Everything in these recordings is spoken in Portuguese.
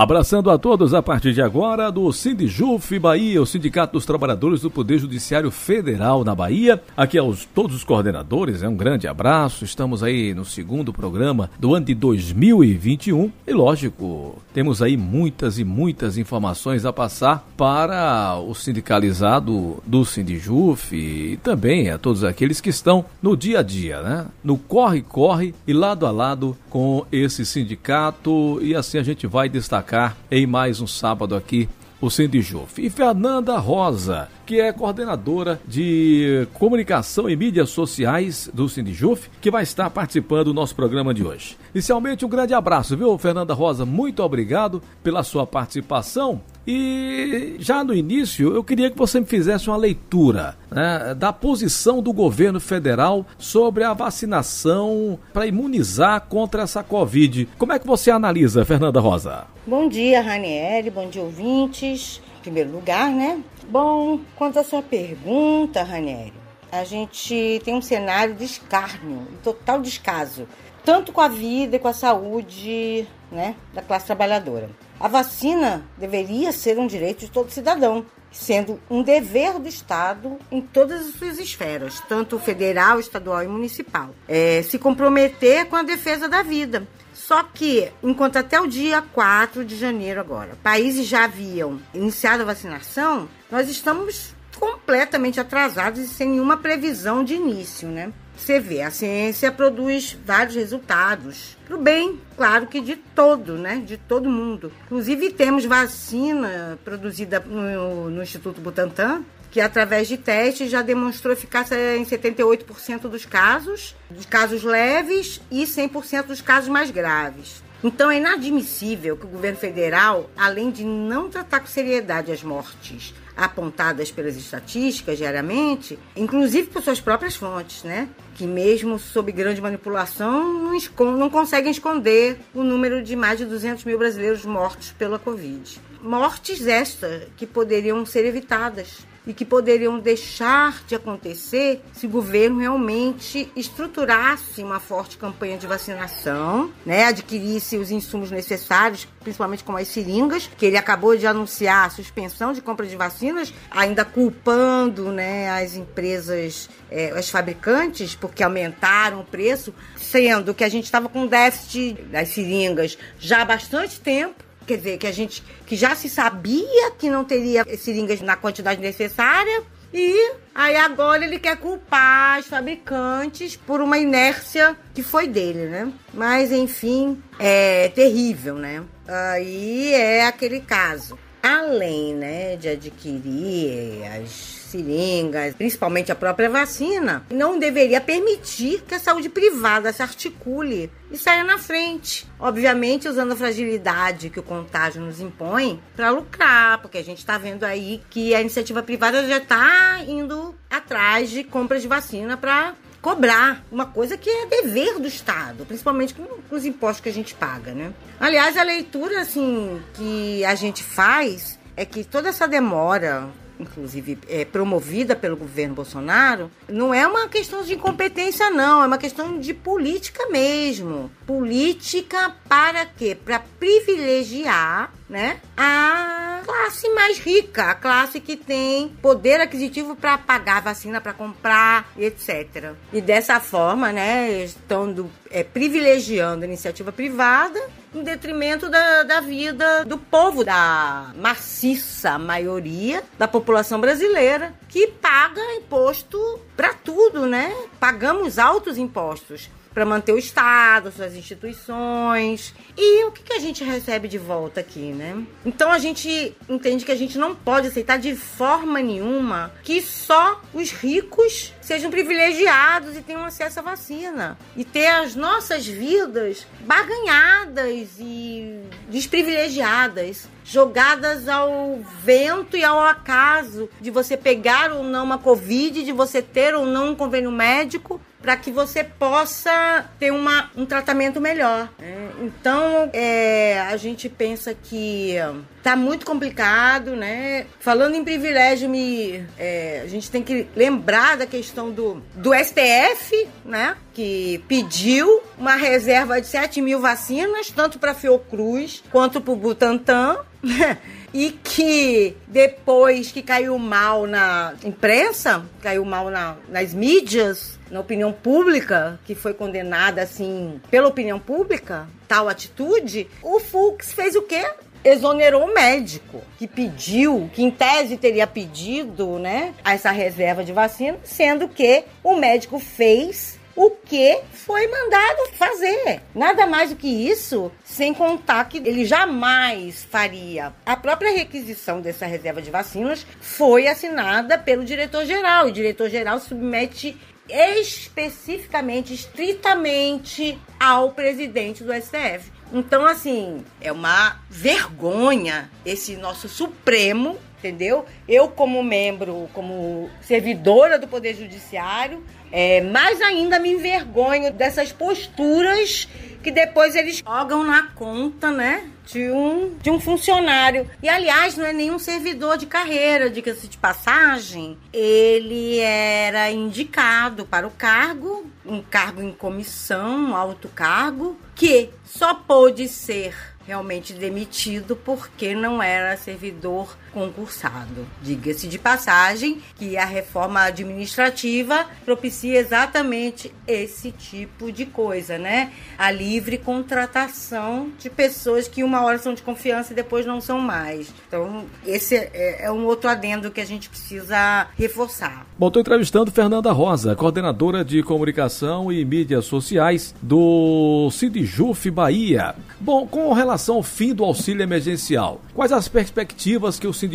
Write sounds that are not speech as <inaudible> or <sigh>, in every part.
Abraçando a todos a partir de agora do Sindijuf Bahia, o Sindicato dos Trabalhadores do Poder Judiciário Federal na Bahia. Aqui aos todos os coordenadores, é um grande abraço. Estamos aí no segundo programa do ano de 2021 e lógico, temos aí muitas e muitas informações a passar para o sindicalizado do Sindijuf e também a todos aqueles que estão no dia a dia, né? No corre corre e lado a lado com esse sindicato e assim a gente vai destacar em mais um sábado aqui o Sindijuf. E Fernanda Rosa, que é coordenadora de comunicação e mídias sociais do Sindijuf, que vai estar participando do nosso programa de hoje. Inicialmente, um grande abraço, viu, Fernanda Rosa? Muito obrigado pela sua participação. E já no início, eu queria que você me fizesse uma leitura né, da posição do governo federal sobre a vacinação para imunizar contra essa Covid. Como é que você analisa, Fernanda Rosa? Bom dia, Ranieri, bom dia, ouvintes. Em primeiro lugar, né? Bom, quanto à sua pergunta, Ranieri, a gente tem um cenário de escárnio, total descaso, tanto com a vida e com a saúde né, da classe trabalhadora. A vacina deveria ser um direito de todo cidadão, sendo um dever do Estado em todas as suas esferas, tanto federal, estadual e municipal. É, se comprometer com a defesa da vida. Só que, enquanto até o dia 4 de janeiro agora, países já haviam iniciado a vacinação, nós estamos completamente atrasados e sem nenhuma previsão de início, né? Você vê, a ciência produz vários resultados. Pro bem, claro que de todo, né? De todo mundo. Inclusive, temos vacina produzida no, no Instituto Butantan, que através de testes já demonstrou eficácia em 78% dos casos, dos casos leves e 100% dos casos mais graves. Então é inadmissível que o governo federal, além de não tratar com seriedade as mortes apontadas pelas estatísticas diariamente, inclusive por suas próprias fontes, né? Que mesmo sob grande manipulação não, não conseguem esconder o número de mais de 200 mil brasileiros mortos pela Covid. Mortes estas que poderiam ser evitadas e que poderiam deixar de acontecer se o governo realmente estruturasse uma forte campanha de vacinação, né, adquirisse os insumos necessários, principalmente como as seringas, que ele acabou de anunciar a suspensão de compra de vacinas, ainda culpando né, as empresas, é, as fabricantes, porque aumentaram o preço, sendo que a gente estava com déficit das seringas já há bastante tempo quer dizer, que a gente que já se sabia que não teria seringas na quantidade necessária e aí agora ele quer culpar os fabricantes por uma inércia que foi dele, né? Mas enfim, é terrível, né? Aí é aquele caso. Além, né, de adquirir as seringas, principalmente a própria vacina, não deveria permitir que a saúde privada se articule e saia na frente. Obviamente, usando a fragilidade que o contágio nos impõe para lucrar, porque a gente está vendo aí que a iniciativa privada já está indo atrás de compras de vacina para cobrar uma coisa que é dever do Estado, principalmente com, os impostos que a gente paga, né? Aliás, a leitura assim que a gente faz é que toda essa demora inclusive é, promovida pelo governo Bolsonaro, não é uma questão de incompetência, não, é uma questão de política mesmo. Política para quê? Para privilegiar né, a classe mais rica, a classe que tem poder aquisitivo para pagar vacina, para comprar, etc. E dessa forma, né, estão é, privilegiando a iniciativa privada em detrimento da, da vida do povo, da maciça maioria da população brasileira, que paga imposto para tudo, né? Pagamos altos impostos para manter o Estado, suas instituições. E o que, que a gente recebe de volta aqui, né? Então a gente entende que a gente não pode aceitar de forma nenhuma que só os ricos sejam privilegiados e tenham acesso à vacina. E ter as nossas vidas baganhadas e desprivilegiadas, jogadas ao vento e ao acaso de você pegar ou não uma Covid, de você ter ou não um convênio médico para que você possa ter uma, um tratamento melhor. Né? Então, é, a gente pensa que tá muito complicado, né? Falando em privilégio, me, é, a gente tem que lembrar da questão do, do STF, né? Que pediu uma reserva de 7 mil vacinas, tanto para Fiocruz quanto para o Butantan. <laughs> e que depois que caiu mal na imprensa, caiu mal na, nas mídias, na opinião pública, que foi condenada assim pela opinião pública, tal atitude, o Fux fez o quê? exonerou o médico que pediu, que em tese teria pedido, né, essa reserva de vacina, sendo que o médico fez o que foi mandado fazer. Nada mais do que isso, sem contar que ele jamais faria. A própria requisição dessa reserva de vacinas foi assinada pelo diretor-geral. O diretor-geral submete especificamente, estritamente ao presidente do STF. Então, assim, é uma vergonha esse nosso Supremo, entendeu? Eu, como membro, como servidora do Poder Judiciário, é, mais ainda me envergonho dessas posturas que depois eles jogam na conta, né? De um, de um funcionário. E, aliás, não é nenhum servidor de carreira, diga-se de passagem. Ele era indicado para o cargo, um cargo em comissão, um alto cargo, que só pôde ser realmente demitido porque não era servidor concursado. Diga-se de passagem que a reforma administrativa propicia exatamente esse tipo de coisa, né? A livre contratação de pessoas que uma hora são de confiança e depois não são mais. Então, esse é, é um outro adendo que a gente precisa reforçar. Bom, estou entrevistando Fernanda Rosa, coordenadora de comunicação e mídias sociais do Sidjuf Bahia. Bom, com relação ao fim do auxílio emergencial, quais as perspectivas que o Sindjuf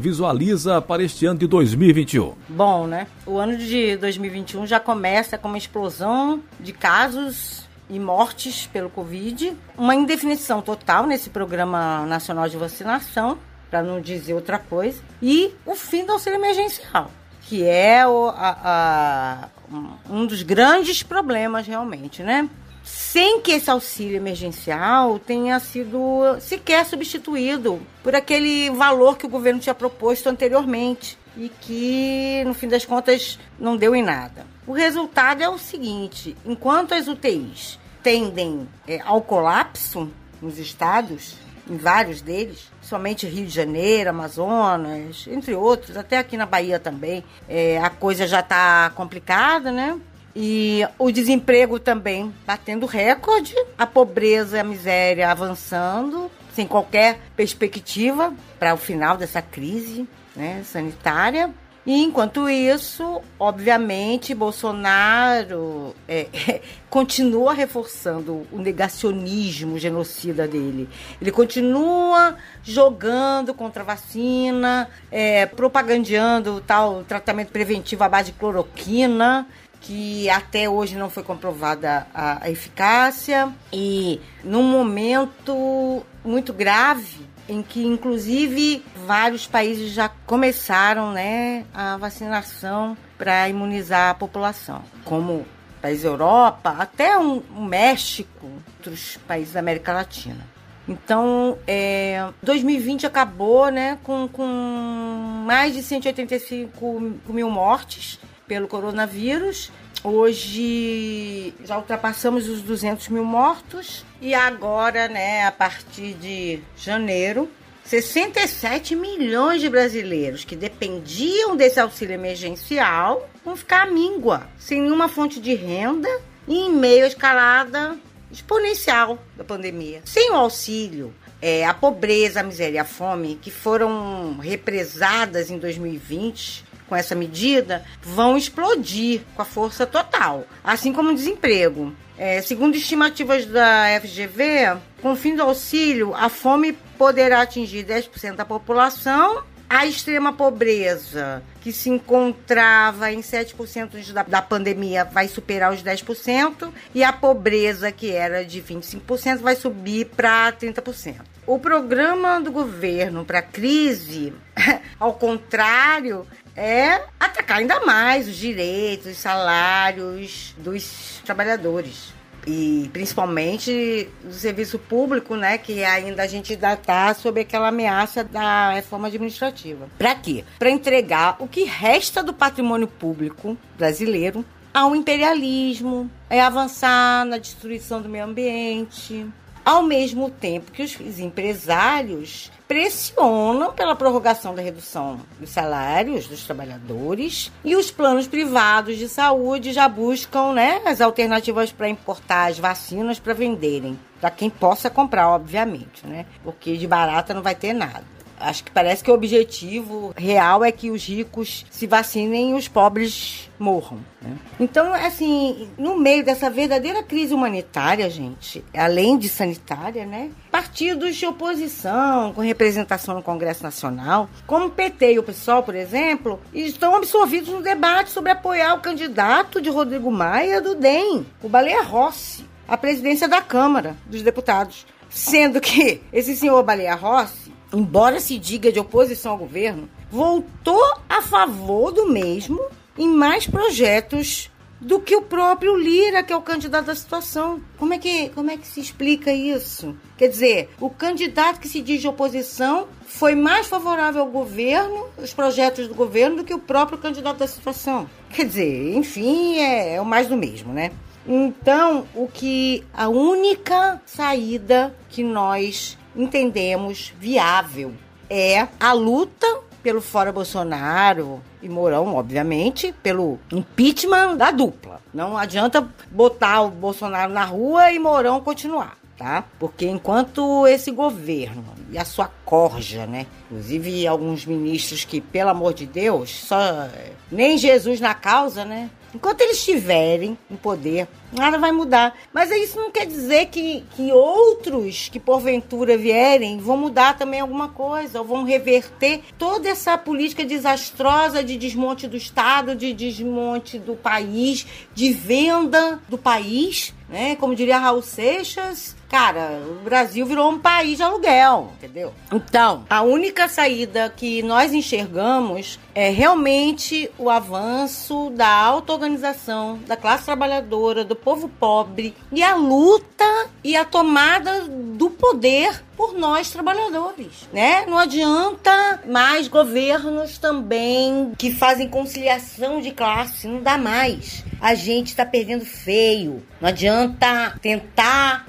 visualiza para este ano de 2021? Bom, né? O ano de 2021 já começa com uma explosão de casos e mortes pelo Covid, uma indefinição total nesse Programa Nacional de Vacinação, para não dizer outra coisa, e o fim do auxílio emergencial, que é o, a, a, um dos grandes problemas realmente, né? Sem que esse auxílio emergencial tenha sido sequer substituído por aquele valor que o governo tinha proposto anteriormente e que, no fim das contas, não deu em nada. O resultado é o seguinte: enquanto as UTIs tendem é, ao colapso nos estados, em vários deles, somente Rio de Janeiro, Amazonas, entre outros, até aqui na Bahia também, é, a coisa já está complicada, né? E o desemprego também batendo recorde, a pobreza e a miséria avançando, sem qualquer perspectiva para o final dessa crise né, sanitária. E enquanto isso, obviamente, Bolsonaro é, é, <laughs> continua reforçando o negacionismo genocida dele. Ele continua jogando contra a vacina, é, propagandeando o tal tratamento preventivo à base de cloroquina que até hoje não foi comprovada a, a eficácia e num momento muito grave em que inclusive vários países já começaram né, a vacinação para imunizar a população, como países Europa, até o um, um México, outros países da América Latina. Então, é, 2020 acabou né, com, com mais de 185 mil mortes pelo coronavírus. Hoje já ultrapassamos os 200 mil mortos e agora, né, a partir de janeiro, 67 milhões de brasileiros que dependiam desse auxílio emergencial vão ficar à míngua, sem nenhuma fonte de renda e em meio à escalada exponencial da pandemia. Sem o auxílio, é, a pobreza, a miséria e a fome, que foram represadas em 2020, com essa medida vão explodir com a força total, assim como o desemprego. É, segundo estimativas da FGV, com o fim do auxílio, a fome poderá atingir 10% da população. A extrema pobreza, que se encontrava em 7% da, da pandemia, vai superar os 10%, e a pobreza, que era de 25%, vai subir para 30%. O programa do governo para a crise, <laughs> ao contrário, é atacar ainda mais os direitos, os salários dos trabalhadores. E principalmente do serviço público, né, que ainda a gente ainda está sob aquela ameaça da reforma administrativa. Para quê? Para entregar o que resta do patrimônio público brasileiro ao imperialismo, é avançar na destruição do meio ambiente, ao mesmo tempo que os empresários pressionam pela prorrogação da redução dos salários dos trabalhadores e os planos privados de saúde já buscam né, as alternativas para importar as vacinas para venderem, para quem possa comprar, obviamente, né? Porque de barata não vai ter nada. Acho que parece que o objetivo real é que os ricos se vacinem e os pobres morram. Né? Então, assim, no meio dessa verdadeira crise humanitária, gente, além de sanitária, né? Partidos de oposição, com representação no Congresso Nacional, como o PT e o PSOL, por exemplo, estão absorvidos no debate sobre apoiar o candidato de Rodrigo Maia do DEM, o Baleia Rossi, à presidência da Câmara dos Deputados. Sendo que esse senhor Baleia Rossi embora se diga de oposição ao governo, voltou a favor do mesmo em mais projetos do que o próprio Lira, que é o candidato da situação. Como é que, como é que se explica isso? Quer dizer, o candidato que se diz de oposição foi mais favorável ao governo, os projetos do governo, do que o próprio candidato da situação. Quer dizer, enfim, é, é o mais do mesmo, né? Então, o que a única saída que nós entendemos viável é a luta pelo fora Bolsonaro e Mourão, obviamente, pelo impeachment da dupla. Não adianta botar o Bolsonaro na rua e Mourão continuar. Tá? Porque enquanto esse governo e a sua corja, né? Inclusive alguns ministros que, pelo amor de Deus, só nem Jesus na causa, né? Enquanto eles estiverem em poder, nada vai mudar. Mas isso não quer dizer que, que outros que porventura vierem vão mudar também alguma coisa, ou vão reverter toda essa política desastrosa de desmonte do Estado, de desmonte do país, de venda do país, né? Como diria Raul Seixas, cara, o Brasil virou um país de aluguel, entendeu? Então, a única saída que nós enxergamos é realmente o avanço da auto-organização da classe trabalhadora, do povo pobre e a luta e a tomada do poder por nós trabalhadores, né? Não adianta mais governos também que fazem conciliação de classe, não dá mais. A gente está perdendo feio. Não adianta tentar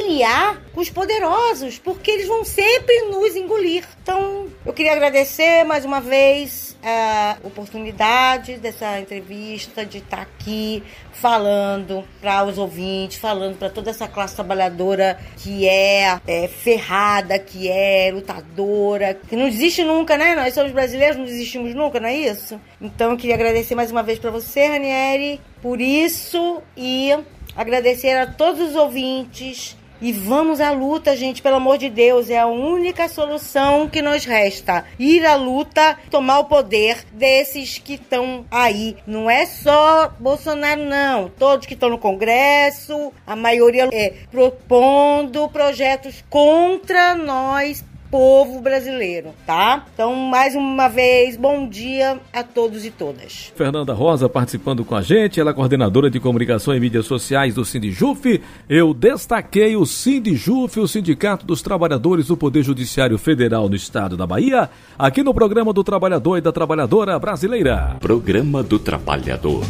conciliar com os poderosos, porque eles vão sempre nos engolir. Então, eu queria agradecer mais uma vez a oportunidade dessa entrevista, de estar aqui falando para os ouvintes, falando para toda essa classe trabalhadora que é, é, ferrada, que é lutadora, que não desiste nunca, né? Nós somos brasileiros, não desistimos nunca, não é isso? Então eu queria agradecer mais uma vez para você, Ranieri, por isso e agradecer a todos os ouvintes e vamos à luta, gente, pelo amor de Deus. É a única solução que nos resta. Ir à luta, tomar o poder desses que estão aí. Não é só Bolsonaro, não. Todos que estão no Congresso, a maioria é propondo projetos contra nós povo brasileiro, tá? Então, mais uma vez, bom dia a todos e todas. Fernanda Rosa participando com a gente, ela é coordenadora de comunicação e mídias sociais do Sindijuf. Eu destaquei o Sindijuf, o Sindicato dos Trabalhadores do Poder Judiciário Federal no Estado da Bahia, aqui no programa do Trabalhador e da Trabalhadora Brasileira. Programa do Trabalhador.